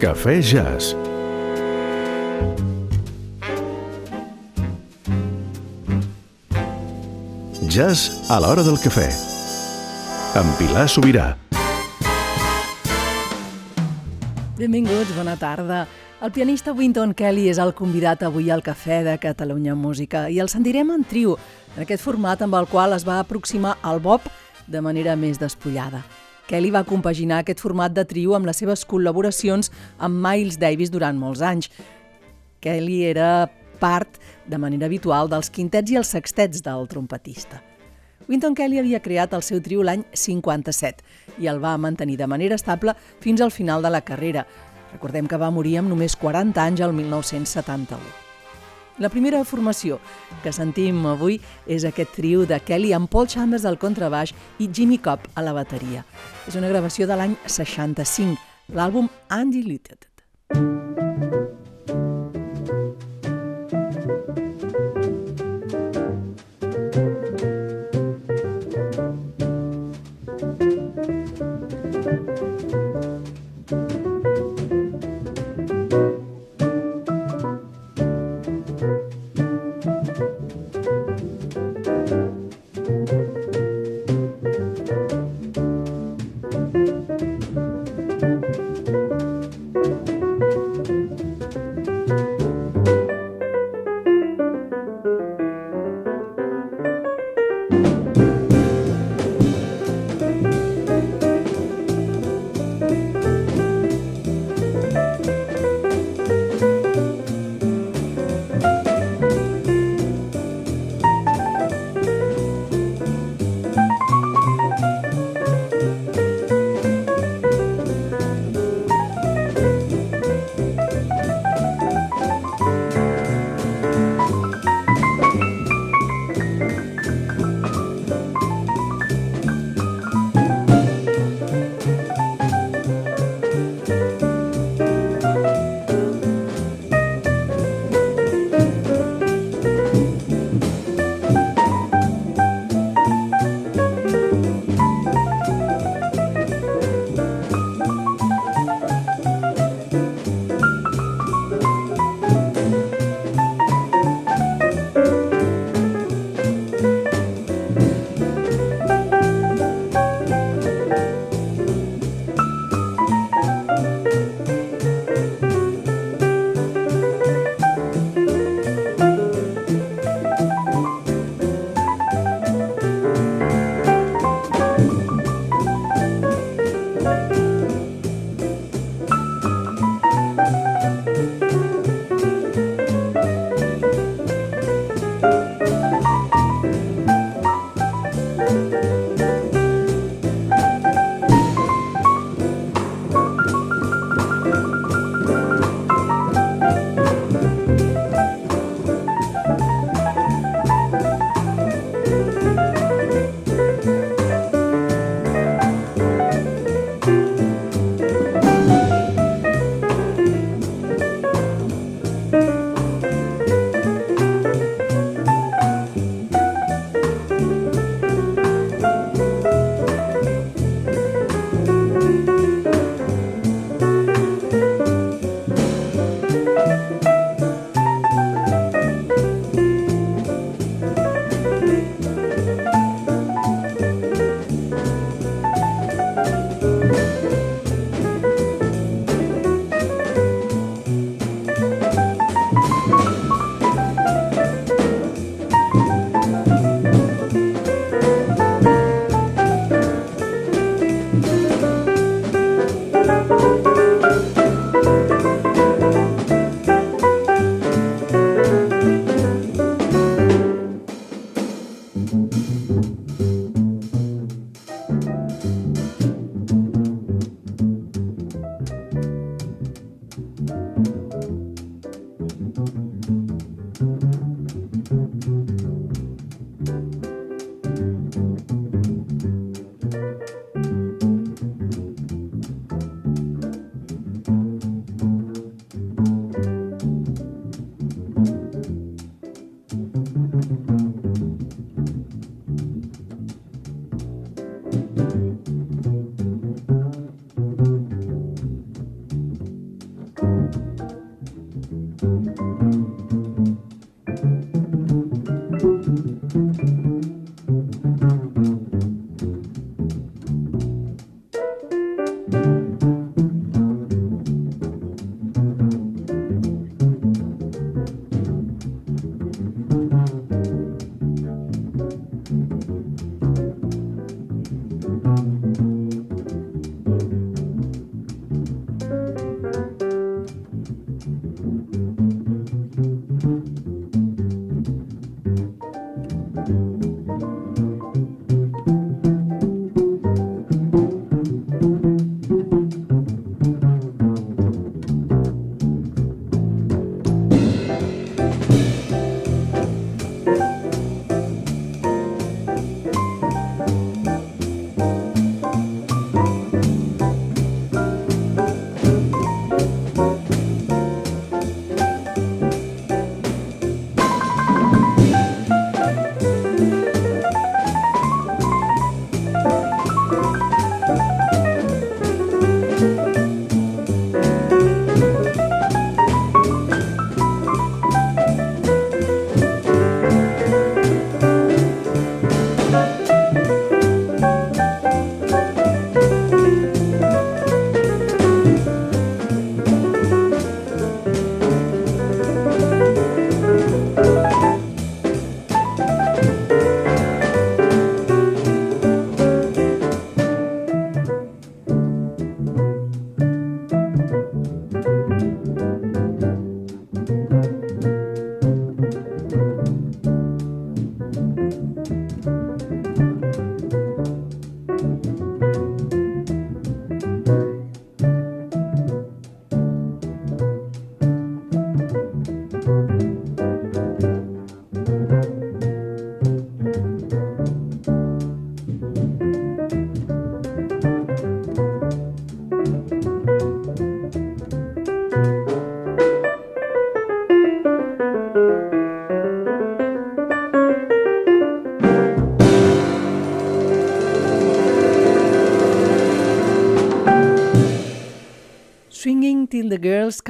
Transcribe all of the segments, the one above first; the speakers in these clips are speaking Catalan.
Cafè Jazz. Jazz a l'hora del cafè. Amb Pilar Sobirà. Benvinguts, bona tarda. El pianista Winton Kelly és el convidat avui al Cafè de Catalunya Música i el sentirem en trio, en aquest format amb el qual es va aproximar al Bob de manera més despullada. Kelly va compaginar aquest format de trio amb les seves col·laboracions amb Miles Davis durant molts anys. Kelly era part de manera habitual dels quintets i els sextets del trompetista. Winton Kelly havia creat el seu trio l'any 57 i el va mantenir de manera estable fins al final de la carrera. Recordem que va morir amb només 40 anys el 1971. La primera formació que sentim avui és aquest trio de Kelly amb Paul Chambers al contrabaix i Jimmy Cobb a la bateria. És una gravació de l'any 65, l'àlbum Undiluted.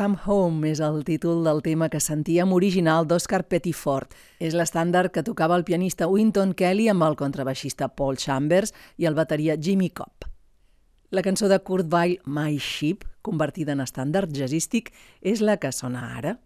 Come Home és el títol del tema que sentíem original d'Oscar Pettiford. És l'estàndard que tocava el pianista Winton Kelly amb el contrabaixista Paul Chambers i el bateria Jimmy Cobb. La cançó de Kurt Weill, My Ship, convertida en estàndard jazzístic, és la que sona ara.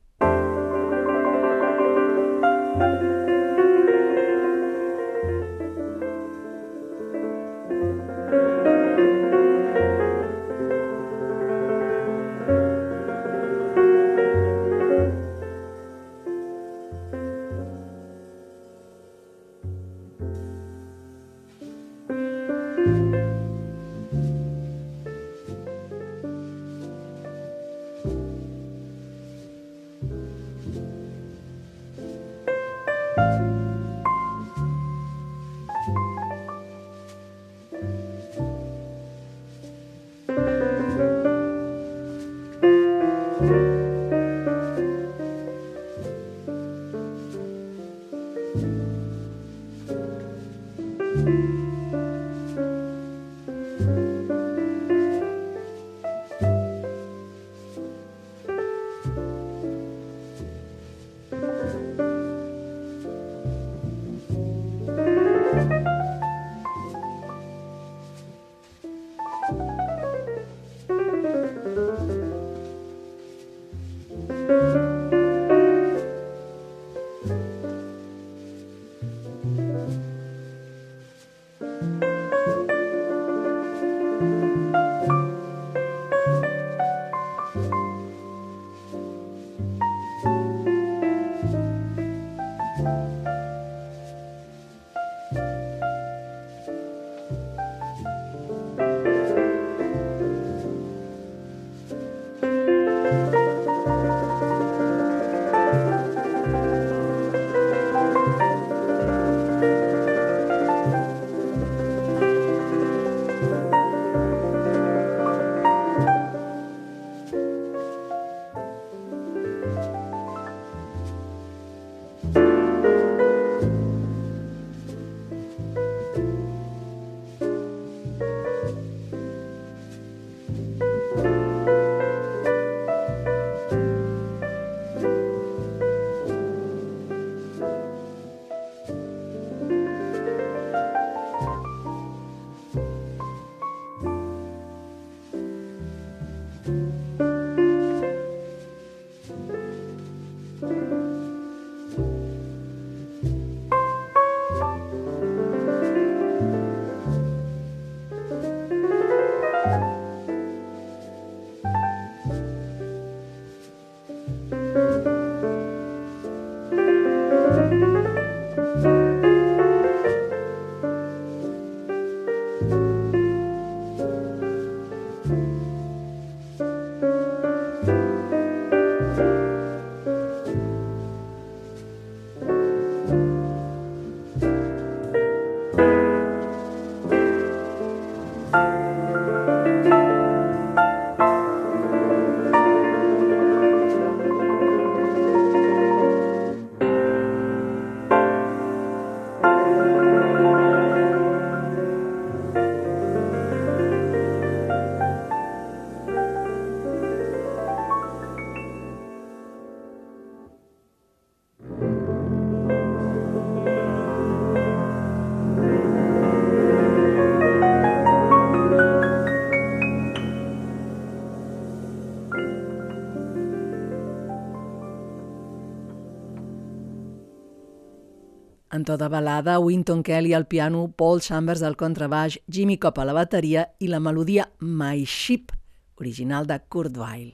En tota balada, Winton Kelly al piano, Paul Chambers al contrabaix, Jimmy Cobb a la bateria i la melodia My Ship, original de Kurt Weill.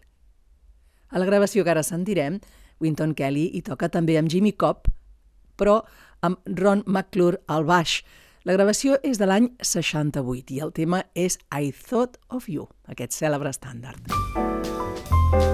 A la gravació que ara sentirem, Winton Kelly hi toca també amb Jimmy Cobb, però amb Ron McClure al baix. La gravació és de l'any 68 i el tema és I Thought of You, aquest cèlebre estàndard. Música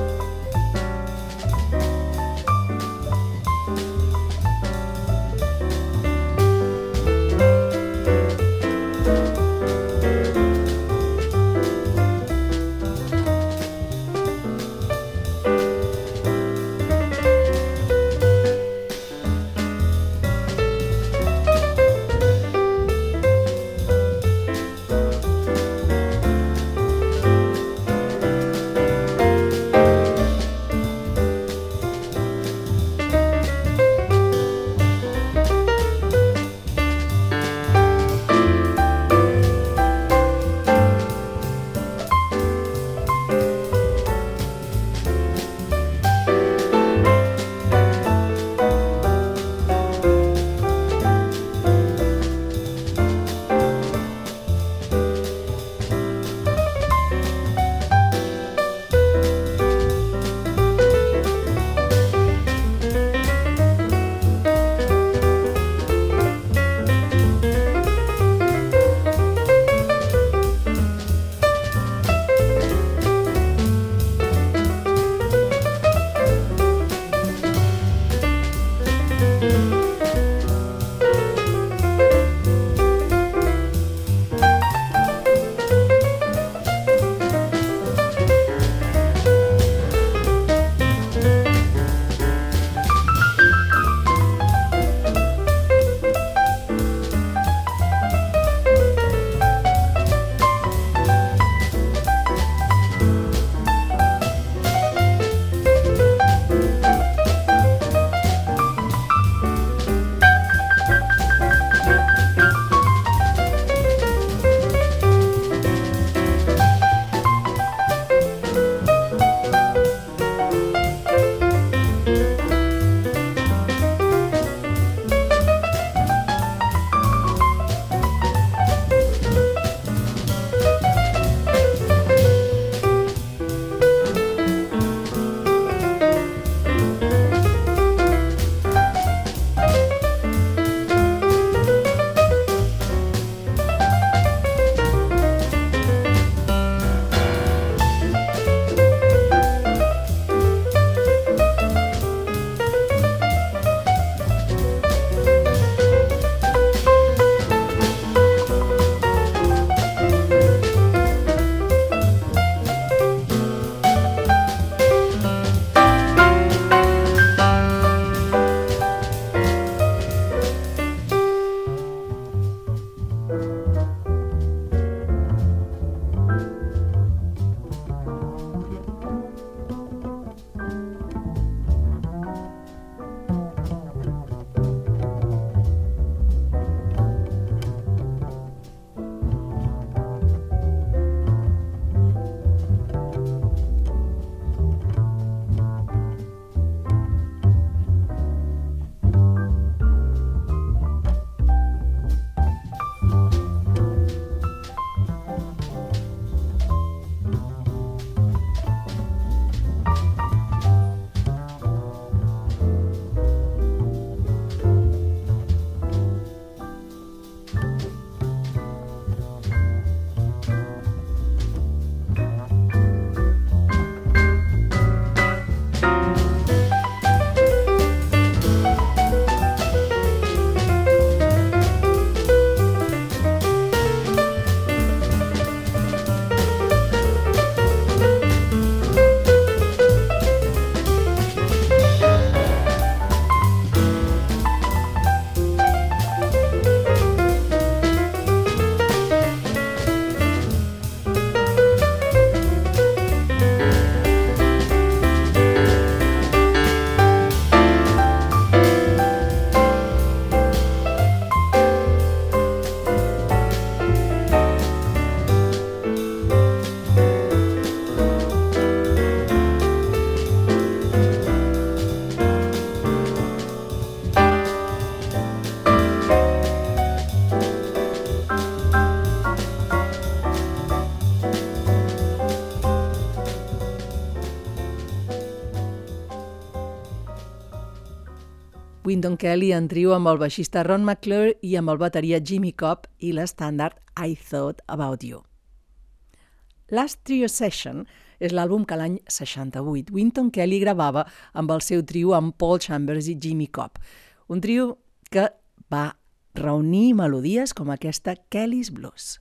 Kelly en trio amb el baixista Ron McClure i amb el bateria Jimmy Cobb i l'estàndard I Thought About You. Last Trio Session és l'àlbum que l'any 68 Winton Kelly gravava amb el seu trio amb Paul Chambers i Jimmy Cobb. Un trio que va reunir melodies com aquesta Kelly's Blues.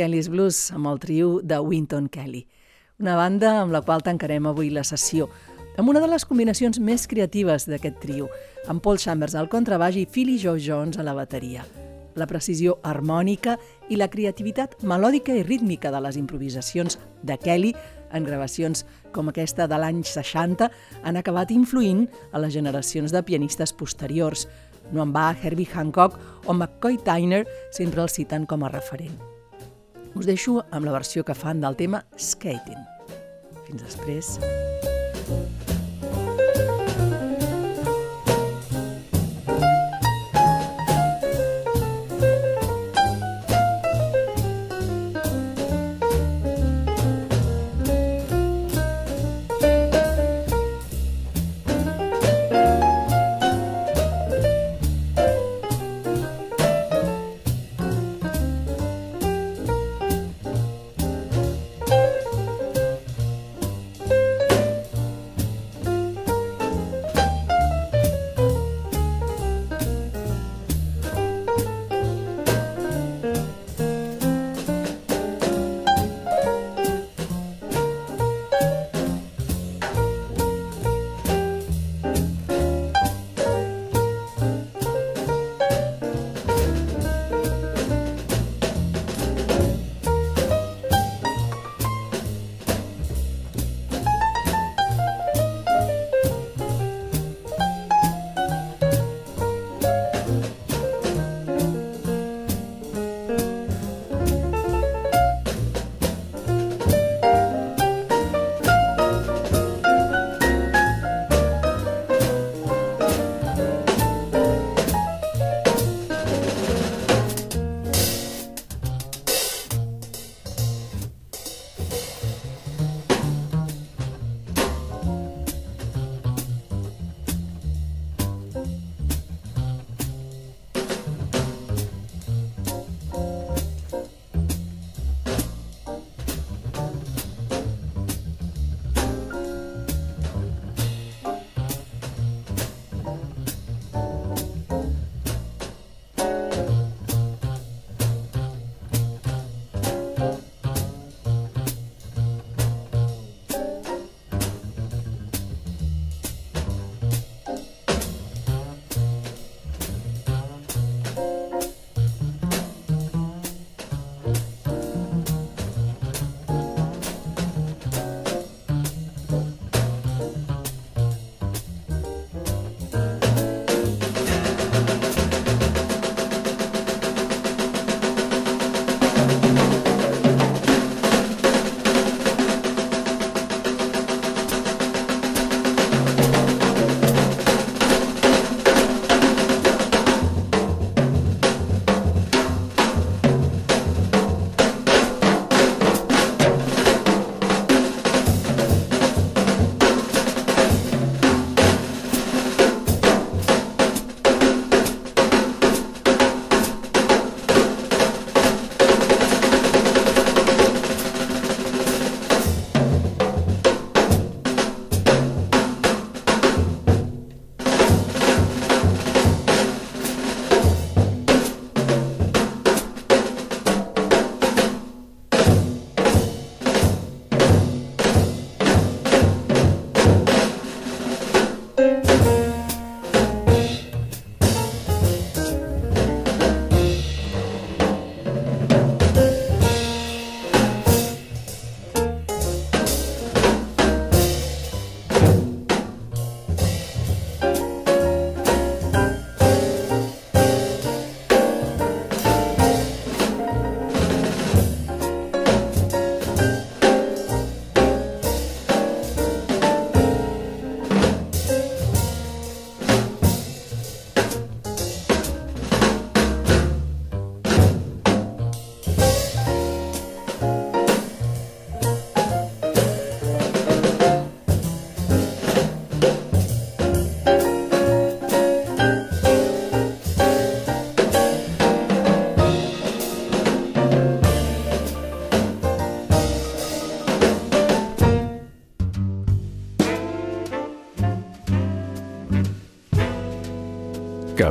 Kelly's Blues amb el trio de Winton Kelly, una banda amb la qual tancarem avui la sessió, amb una de les combinacions més creatives d'aquest trio, amb Paul Chambers al contrabaix i Philly Joe Jones a la bateria. La precisió harmònica i la creativitat melòdica i rítmica de les improvisacions de Kelly en gravacions com aquesta de l'any 60 han acabat influint a les generacions de pianistes posteriors. No en va Herbie Hancock o McCoy Tyner sempre el citen com a referent. Us deixo amb la versió que fan del tema Skating. Fins després.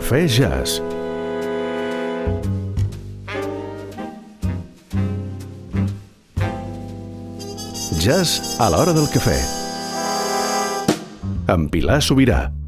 Cafè Jazz. Jazz a l'hora del cafè. Amb Pilar Sobirà.